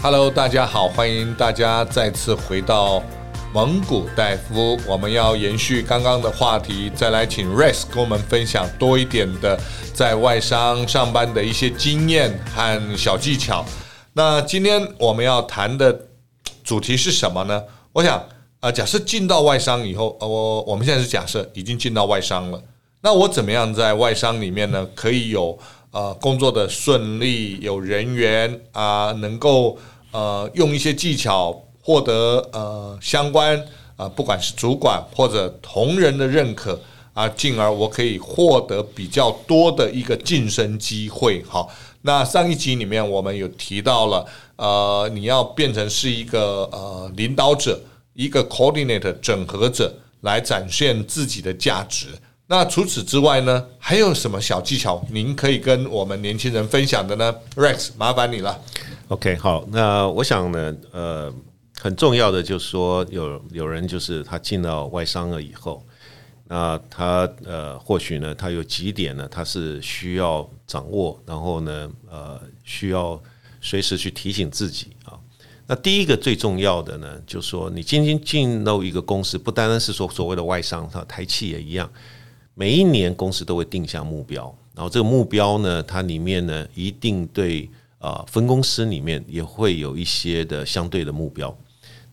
Hello，大家好，欢迎大家再次回到蒙古大夫。我们要延续刚刚的话题，再来请 Rex 跟我们分享多一点的在外商上班的一些经验和小技巧。那今天我们要谈的主题是什么呢？我想啊，假设进到外商以后，我我们现在是假设已经进到外商了，那我怎么样在外商里面呢，可以有呃，工作的顺利，有人员啊，能够呃用一些技巧获得呃相关啊，不管是主管或者同仁的认可啊，进而我可以获得比较多的一个晋升机会。好，那上一集里面我们有提到了，呃，你要变成是一个呃领导者，一个 coordinator 整合者，来展现自己的价值。那除此之外呢，还有什么小技巧您可以跟我们年轻人分享的呢？Rex，麻烦你了。OK，好，那我想呢，呃，很重要的就是说，有有人就是他进到外商了以后，那他呃，或许呢，他有几点呢，他是需要掌握，然后呢，呃，需要随时去提醒自己啊。那第一个最重要的呢，就是说，你今天进入一个公司，不单单是说所谓的外商，他台企也一样。每一年公司都会定下目标，然后这个目标呢，它里面呢一定对啊分公司里面也会有一些的相对的目标。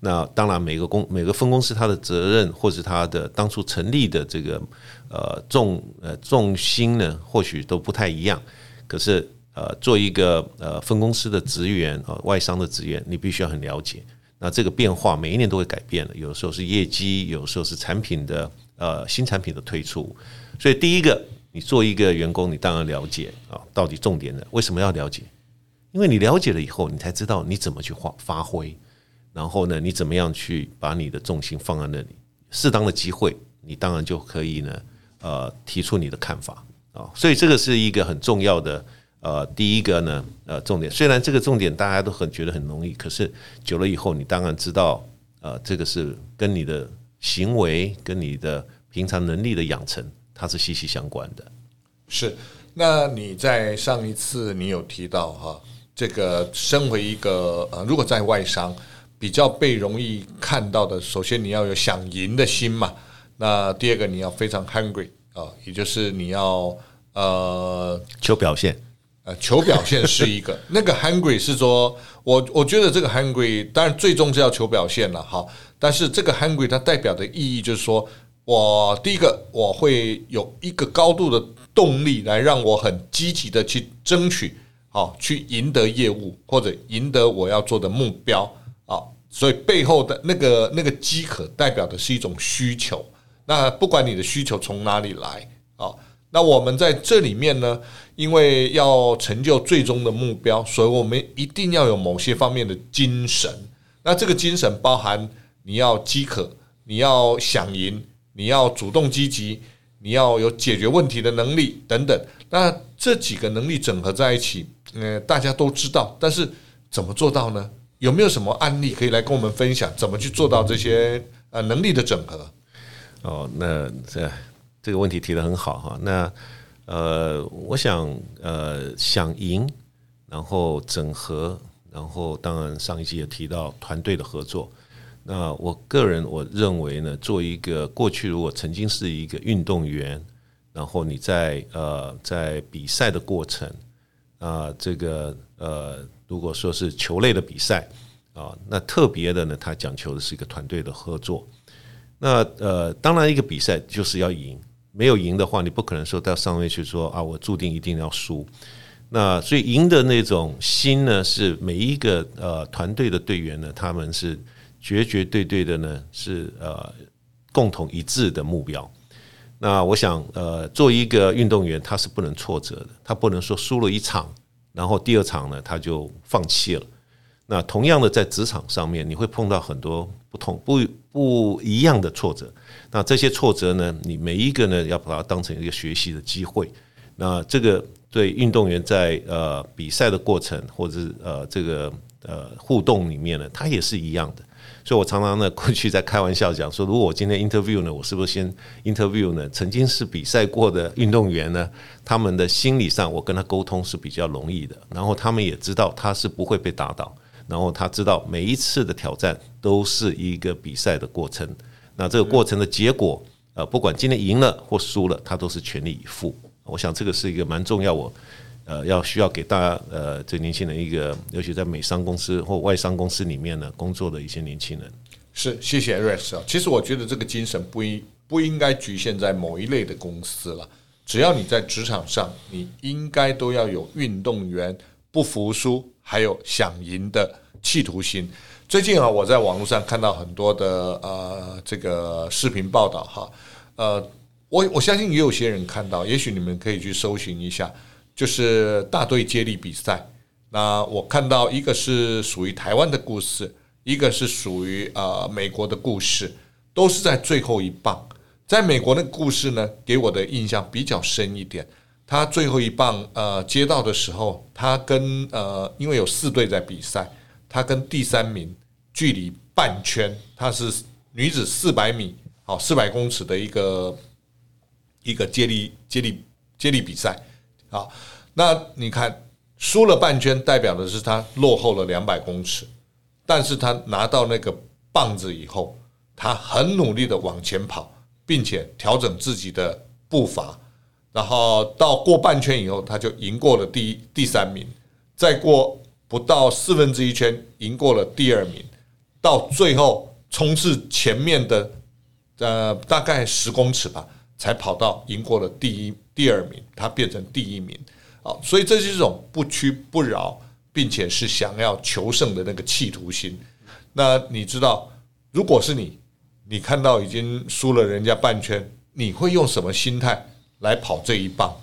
那当然每个公每个分公司它的责任或是它的当初成立的这个呃重呃重心呢，或许都不太一样。可是呃做一个呃分公司的职员啊，外商的职员，你必须要很了解。那这个变化每一年都会改变的，有时候是业绩，有时候是产品的。呃，新产品的推出，所以第一个，你做一个员工，你当然了解啊，到底重点的为什么要了解？因为你了解了以后，你才知道你怎么去发发挥，然后呢，你怎么样去把你的重心放在那里，适当的机会，你当然就可以呢，呃，提出你的看法啊。所以这个是一个很重要的，呃，第一个呢，呃，重点。虽然这个重点大家都很觉得很容易，可是久了以后，你当然知道，呃，这个是跟你的。行为跟你的平常能力的养成，它是息息相关的。是，那你在上一次你有提到哈，这个身为一个呃，如果在外商比较被容易看到的，首先你要有想赢的心嘛。那第二个你要非常 hungry 啊，也就是你要呃求表现，呃求表现是一个。那个 hungry 是说，我我觉得这个 hungry 当然最终是要求表现了哈。但是这个 hungry 它代表的意义就是说，我第一个我会有一个高度的动力来让我很积极的去争取，好去赢得业务或者赢得我要做的目标啊。所以背后的那个那个饥渴代表的是一种需求。那不管你的需求从哪里来啊，那我们在这里面呢，因为要成就最终的目标，所以我们一定要有某些方面的精神。那这个精神包含。你要饥渴，你要想赢，你要主动积极，你要有解决问题的能力等等。那这几个能力整合在一起，嗯，大家都知道。但是怎么做到呢？有没有什么案例可以来跟我们分享？怎么去做到这些呃能力的整合？哦，那这这个问题提得很好哈。那呃，我想呃想赢，然后整合，然后当然上一期也提到团队的合作。那我个人我认为呢，做一个过去如果曾经是一个运动员，然后你在呃在比赛的过程啊，这个呃如果说是球类的比赛啊，那特别的呢，它讲求的是一个团队的合作。那呃，当然一个比赛就是要赢，没有赢的话，你不可能说到上面去说啊，我注定一定要输。那所以赢的那种心呢，是每一个呃团队的队员呢，他们是。绝绝对对的呢，是呃共同一致的目标。那我想，呃，做一个运动员，他是不能挫折的，他不能说输了一场，然后第二场呢他就放弃了。那同样的，在职场上面，你会碰到很多不同不不一样的挫折。那这些挫折呢，你每一个呢，要把它当成一个学习的机会。那这个对运动员在呃比赛的过程，或者是呃这个呃互动里面呢，他也是一样的。所以，我常常呢过去在开玩笑讲说，如果我今天 interview 呢，我是不是先 interview 呢？曾经是比赛过的运动员呢，他们的心理上，我跟他沟通是比较容易的，然后他们也知道他是不会被打倒，然后他知道每一次的挑战都是一个比赛的过程。那这个过程的结果，呃，不管今天赢了或输了，他都是全力以赴。我想这个是一个蛮重要，我呃要需要给大家呃这年轻人一个，尤其在美商公司或外商公司里面呢工作的一些年轻人。是，谢谢 Rex 啊。其实我觉得这个精神不应不应该局限在某一类的公司了。只要你在职场上，你应该都要有运动员不服输，还有想赢的企图心。最近啊，我在网络上看到很多的呃这个视频报道哈，呃，我我相信也有些人看到，也许你们可以去搜寻一下，就是大队接力比赛。那我看到一个是属于台湾的故事，一个是属于呃美国的故事，都是在最后一棒。在美国那个故事呢，给我的印象比较深一点。他最后一棒呃接到的时候，他跟呃因为有四队在比赛，他跟第三名距离半圈，他是女子四百米，好四百公尺的一个一个接力接力接力比赛。好，那你看输了半圈，代表的是他落后了两百公尺，但是他拿到那个棒子以后，他很努力的往前跑。并且调整自己的步伐，然后到过半圈以后，他就赢过了第一第三名，再过不到四分之一圈，赢过了第二名，到最后冲刺前面的呃大概十公尺吧，才跑到赢过了第一第二名，他变成第一名。好，所以这是一种不屈不饶，并且是想要求胜的那个企图心。那你知道，如果是你？你看到已经输了人家半圈，你会用什么心态来跑这一棒？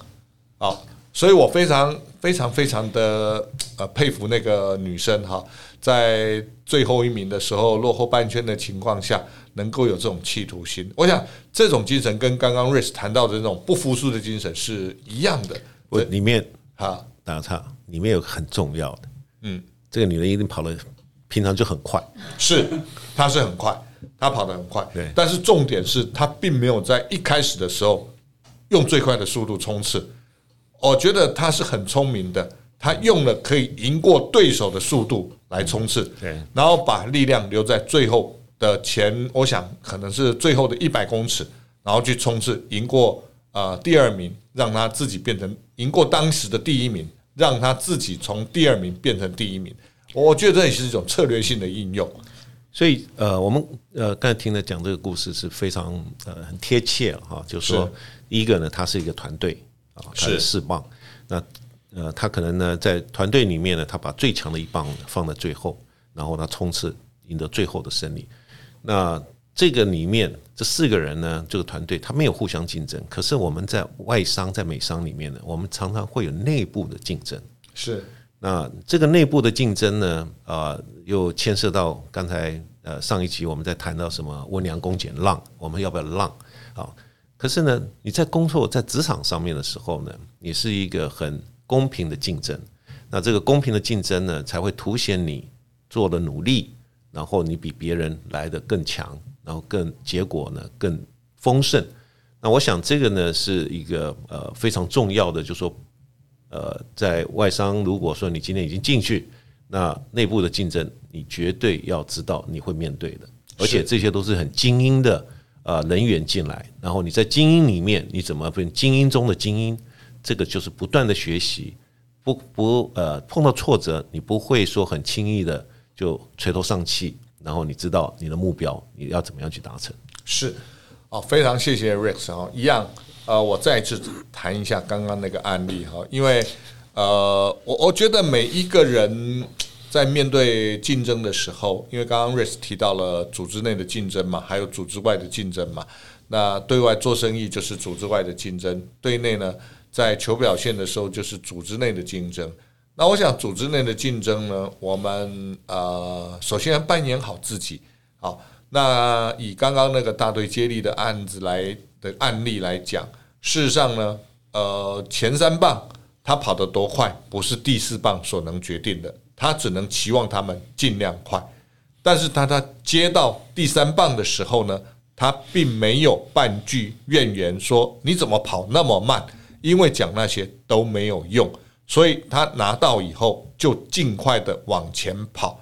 啊，所以我非常非常非常的呃佩服那个女生哈，在最后一名的时候落后半圈的情况下，能够有这种企图心。我想这种精神跟刚刚瑞斯谈到的那种不服输的精神是一样的。我里面哈打岔，里面有个很重要的，嗯，这个女人一定跑得平常就很快，是，她是很快。她跑得很快，对，但是重点是她并没有在一开始的时候用最快的速度冲刺。我觉得他是很聪明的，他用了可以赢过对手的速度来冲刺，对，然后把力量留在最后的前，我想可能是最后的一百公尺，然后去冲刺，赢过呃第二名，让他自己变成赢过当时的第一名，让他自己从第二名变成第一名。我觉得这也是一种策略性的应用。所以，呃，我们呃刚才听了讲这个故事是非常呃很贴切哈，就是说，第一个呢，他是一个团队啊，他是四棒，那呃，他可能呢在团队里面呢，他把最强的一棒放在最后，然后他冲刺赢得最后的胜利。那这个里面这四个人呢，这个团队他没有互相竞争，可是我们在外商在美商里面呢，我们常常会有内部的竞争。是。那这个内部的竞争呢，啊，又牵涉到刚才呃上一集我们在谈到什么温良恭俭让，我们要不要让啊？可是呢，你在工作在职场上面的时候呢，你是一个很公平的竞争。那这个公平的竞争呢，才会凸显你做的努力，然后你比别人来得更强，然后更结果呢更丰盛。那我想这个呢是一个呃非常重要的，就是说。呃，在外商，如果说你今天已经进去，那内部的竞争，你绝对要知道你会面对的，而且这些都是很精英的呃人员进来，然后你在精英里面，你怎么变精英中的精英？这个就是不断的学习，不不呃碰到挫折，你不会说很轻易的就垂头丧气，然后你知道你的目标你要怎么样去达成？是，哦，非常谢谢 Rex 哦，一样。呃，我再次谈一下刚刚那个案例哈，因为呃，我我觉得每一个人在面对竞争的时候，因为刚刚 Rex 提到了组织内的竞争嘛，还有组织外的竞争嘛。那对外做生意就是组织外的竞争，对内呢，在求表现的时候就是组织内的竞争。那我想组织内的竞争呢，我们呃，首先要扮演好自己。好，那以刚刚那个大队接力的案子来。的案例来讲，事实上呢，呃，前三棒他跑得多快，不是第四棒所能决定的，他只能期望他们尽量快。但是他他接到第三棒的时候呢，他并没有半句怨言，说你怎么跑那么慢，因为讲那些都没有用，所以他拿到以后就尽快的往前跑。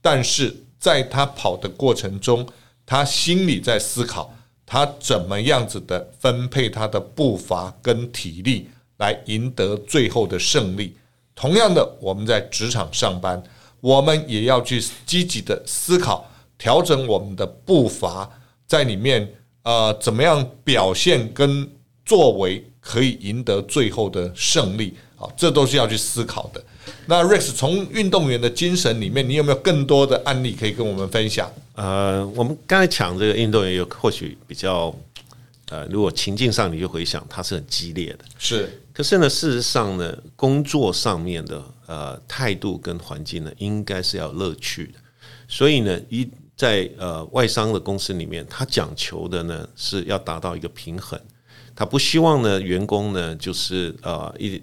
但是在他跑的过程中，他心里在思考，他怎么样子的分配他的步伐跟体力，来赢得最后的胜利。同样的，我们在职场上班，我们也要去积极的思考，调整我们的步伐，在里面呃，怎么样表现跟作为可以赢得最后的胜利。好，这都是要去思考的。那 Rex 从运动员的精神里面，你有没有更多的案例可以跟我们分享？呃，我们刚才讲这个运动员有或许比较，呃，如果情境上你就回想，他是很激烈的，是。可是呢，事实上呢，工作上面的呃态度跟环境呢，应该是要乐趣的。所以呢，一在呃外商的公司里面，他讲求的呢是要达到一个平衡，他不希望呢员工呢就是呃一。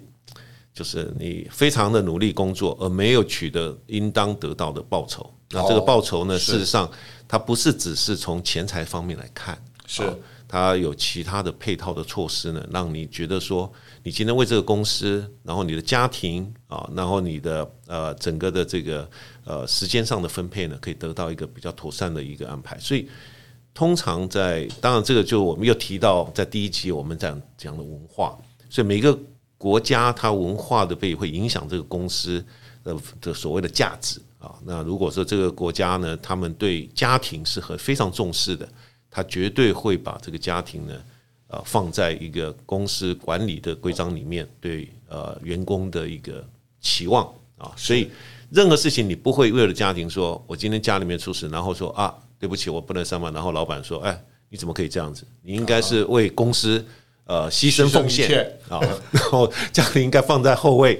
就是你非常的努力工作，而没有取得应当得到的报酬。那这个报酬呢，事实上它不是只是从钱财方面来看，是它有其他的配套的措施呢，让你觉得说，你今天为这个公司，然后你的家庭啊，然后你的呃整个的这个呃时间上的分配呢，可以得到一个比较妥善的一个安排。所以，通常在当然这个就我们又提到在第一集我们讲讲的文化，所以每个。国家它文化的被会影响这个公司的的所谓的价值啊。那如果说这个国家呢，他们对家庭是很非常重视的，他绝对会把这个家庭呢，呃，放在一个公司管理的规章里面，对呃员工的一个期望啊。所以任何事情你不会为了家庭说，我今天家里面出事，然后说啊，对不起，我不能上班。然后老板说，哎，你怎么可以这样子？你应该是为公司。呃，牺牲奉献啊，然后家庭应该放在后位。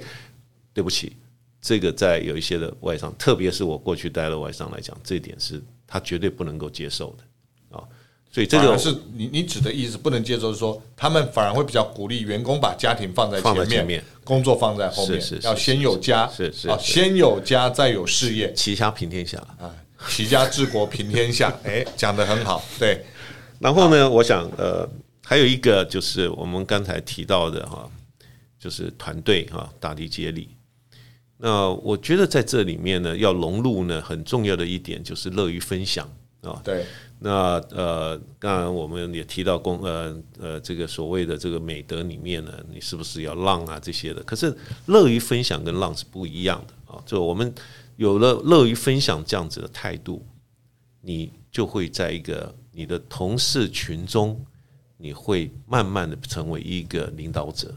对不起，这个在有一些的外商，特别是我过去待的外商来讲，这一点是他绝对不能够接受的啊。所以这个是你你指的意思，不能接受是说，他们反而会比较鼓励员工把家庭放在前面，工作放在后面，要先有家，是是啊，先有家再有事业，齐家平天下啊，齐家治国平天下，哎，讲的很好，对。然后呢，我想呃。还有一个就是我们刚才提到的哈，就是团队哈，大力接力。那我觉得在这里面呢，要融入呢，很重要的一点就是乐于分享啊。对。那呃，当然我们也提到公呃呃这个所谓的这个美德里面呢，你是不是要浪啊这些的？可是乐于分享跟浪是不一样的啊。就我们有了乐于分享这样子的态度，你就会在一个你的同事群中。你会慢慢的成为一个领导者，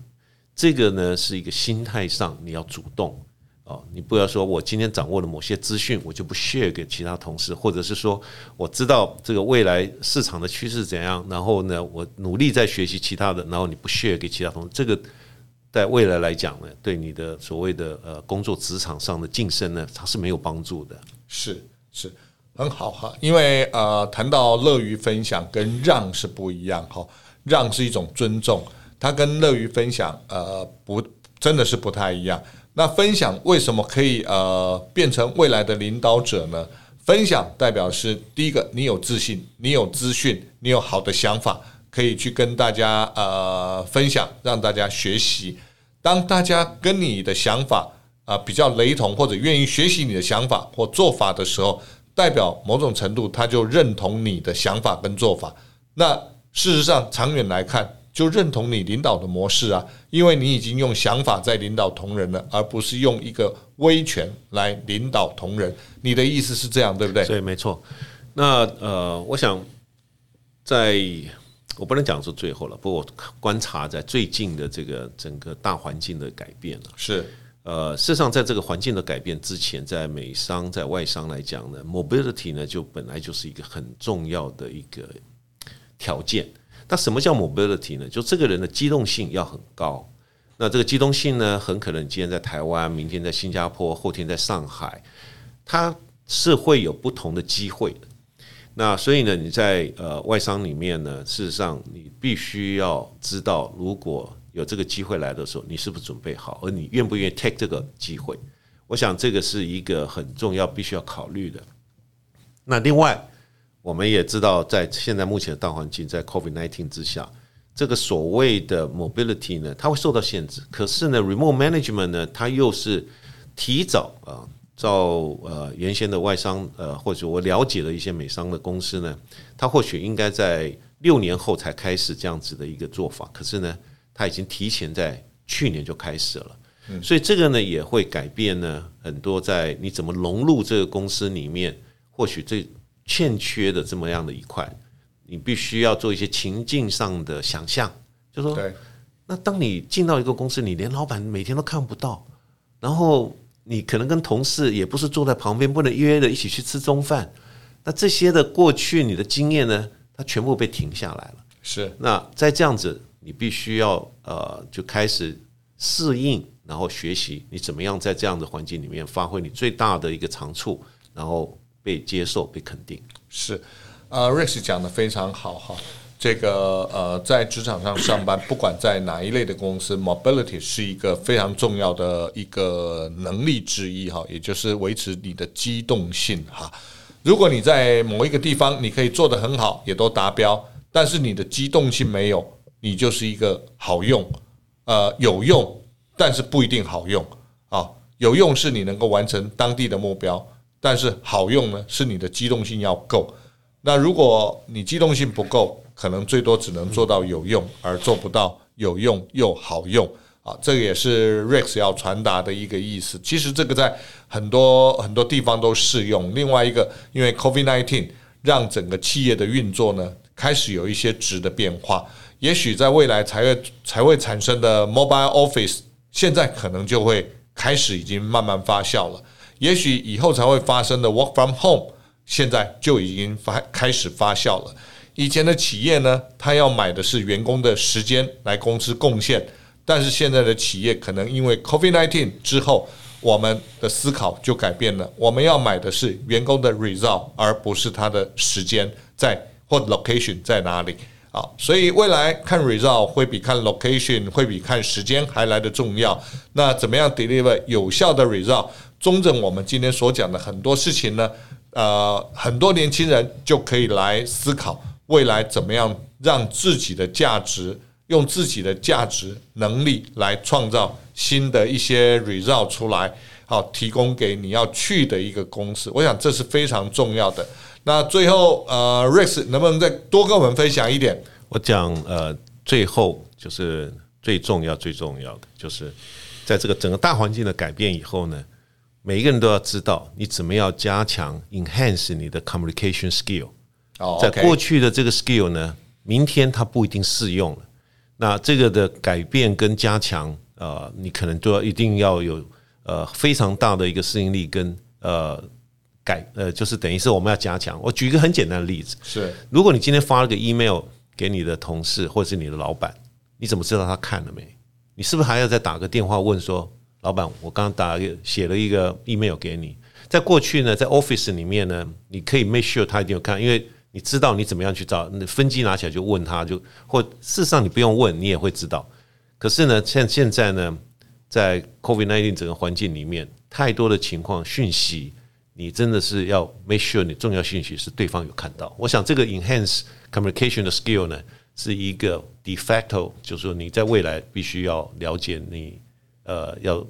这个呢是一个心态上你要主动哦，你不要说我今天掌握了某些资讯，我就不 share 给其他同事，或者是说我知道这个未来市场的趋势怎样，然后呢我努力在学习其他的，然后你不 share 给其他同事，这个在未来来讲呢，对你的所谓的呃工作职场上的晋升呢，它是没有帮助的。是是。很好哈，因为呃，谈到乐于分享跟让是不一样哈，让是一种尊重，它跟乐于分享呃不真的是不太一样。那分享为什么可以呃变成未来的领导者呢？分享代表是第一个，你有自信，你有资讯，你有好的想法，可以去跟大家呃分享，让大家学习。当大家跟你的想法啊、比较雷同，或者愿意学习你的想法或做法的时候。代表某种程度，他就认同你的想法跟做法。那事实上，长远来看，就认同你领导的模式啊，因为你已经用想法在领导同仁了，而不是用一个威权来领导同仁。你的意思是这样，对不对？对，没错。那呃，我想在我不能讲说最后了，不过我观察在最近的这个整个大环境的改变了，是。呃，事实上，在这个环境的改变之前，在美商、在外商来讲呢，mobility 呢就本来就是一个很重要的一个条件。那什么叫 mobility 呢？就这个人的机动性要很高。那这个机动性呢，很可能今天在台湾，明天在新加坡，后天在上海，它是会有不同的机会。那所以呢，你在呃外商里面呢，事实上你必须要知道，如果有这个机会来的时候，你是不是准备好？而你愿不愿意 take 这个机会？我想这个是一个很重要、必须要考虑的。那另外，我们也知道，在现在目前的大环境，在 COVID-19 之下，这个所谓的 mobility 呢，它会受到限制。可是呢，remote management 呢，它又是提早啊，照呃原先的外商呃或者我了解的一些美商的公司呢，它或许应该在六年后才开始这样子的一个做法，可是呢，它已经提前在去年就开始了。所以这个呢也会改变呢很多在你怎么融入这个公司里面，或许最欠缺的这么样的一块，你必须要做一些情境上的想象，就说，那当你进到一个公司，你连老板每天都看不到，然后你可能跟同事也不是坐在旁边，不能约着一起去吃中饭，那这些的过去你的经验呢，它全部被停下来了。是，那在这样子，你必须要呃就开始适应。然后学习你怎么样在这样的环境里面发挥你最大的一个长处，然后被接受、被肯定。是，呃，Rex 讲的非常好哈。这个呃，在职场上上班，不管在哪一类的公司，mobility 是一个非常重要的一个能力之一哈，也就是维持你的机动性哈。如果你在某一个地方你可以做得很好，也都达标，但是你的机动性没有，你就是一个好用，呃，有用。但是不一定好用啊，有用是你能够完成当地的目标，但是好用呢，是你的机动性要够。那如果你机动性不够，可能最多只能做到有用，而做不到有用又好用啊。这个也是 Rex 要传达的一个意思。其实这个在很多很多地方都适用。另外一个，因为 COVID-19 让整个企业的运作呢开始有一些质的变化，也许在未来才会才会产生的 Mobile Office。现在可能就会开始已经慢慢发酵了，也许以后才会发生的 work from home，现在就已经发开始发酵了。以前的企业呢，他要买的是员工的时间来公司贡献，但是现在的企业可能因为 COVID-19 之后，我们的思考就改变了，我们要买的是员工的 result，而不是他的时间在或 location 在哪里。好，所以未来看 result 会比看 location 会比看时间还来得重要。那怎么样 deliver 有效的 result？中正我们今天所讲的很多事情呢，呃，很多年轻人就可以来思考未来怎么样让自己的价值，用自己的价值能力来创造新的一些 result 出来，好，提供给你要去的一个公司。我想这是非常重要的。那最后，呃，Rex 能不能再多跟我们分享一点？我讲，呃，最后就是最重要、最重要的，就是在这个整个大环境的改变以后呢，每一个人都要知道你怎么样加强 enhance 你的 communication skill。哦，在过去的这个 skill 呢，明天它不一定适用了。那这个的改变跟加强，呃，你可能都要一定要有呃非常大的一个适应力跟呃。改呃，就是等于是我们要加强。我举一个很简单的例子，是如果你今天发了个 email 给你的同事或者是你的老板，你怎么知道他看了没？你是不是还要再打个电话问说，老板，我刚刚打了写了一个 email 给你。在过去呢，在 office 里面呢，你可以 make sure 他一定有看，因为你知道你怎么样去找，那分机拿起来就问他就，或事实上你不用问，你也会知道。可是呢，像现在呢，在 COVID-19 整个环境里面，太多的情况讯息。你真的是要 make sure 你重要讯息是对方有看到。我想这个 enhance communication 的 skill 呢，是一个 de facto，就是说你在未来必须要了解你呃要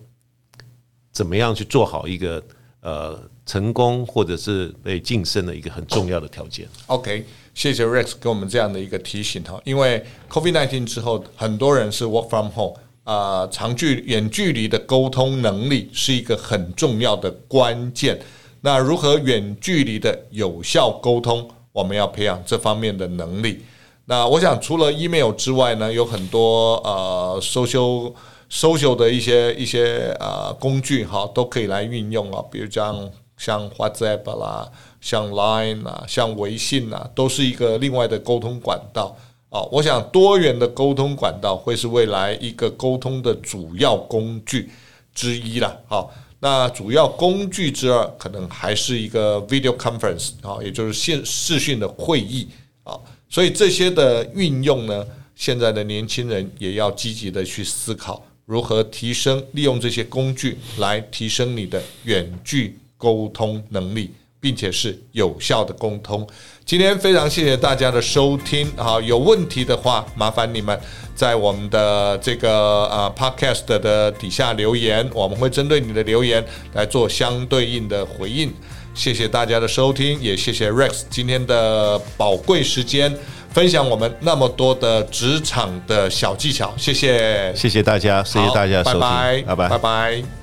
怎么样去做好一个呃成功或者是被晋升的一个很重要的条件。OK，谢谢 Rex 给我们这样的一个提醒哈，因为 COVID-19 之后，很多人是 work from home 啊，长距远距离的沟通能力是一个很重要的关键。那如何远距离的有效沟通？我们要培养这方面的能力。那我想除了 email 之外呢，有很多呃 social social 的一些一些呃工具哈，都可以来运用啊。比如像像 WhatsApp 啦，像 Line 啊，像微信啊，都是一个另外的沟通管道啊。我想多元的沟通管道会是未来一个沟通的主要工具之一啦。好。那主要工具之二，可能还是一个 video conference 啊，也就是线视讯的会议啊。所以这些的运用呢，现在的年轻人也要积极的去思考，如何提升利用这些工具来提升你的远距沟通能力，并且是有效的沟通。今天非常谢谢大家的收听，好，有问题的话，麻烦你们在我们的这个呃 podcast 的底下留言，我们会针对你的留言来做相对应的回应。谢谢大家的收听，也谢谢 Rex 今天的宝贵时间，分享我们那么多的职场的小技巧。谢谢，谢谢大家，谢谢大家收听，拜拜，拜拜，拜拜。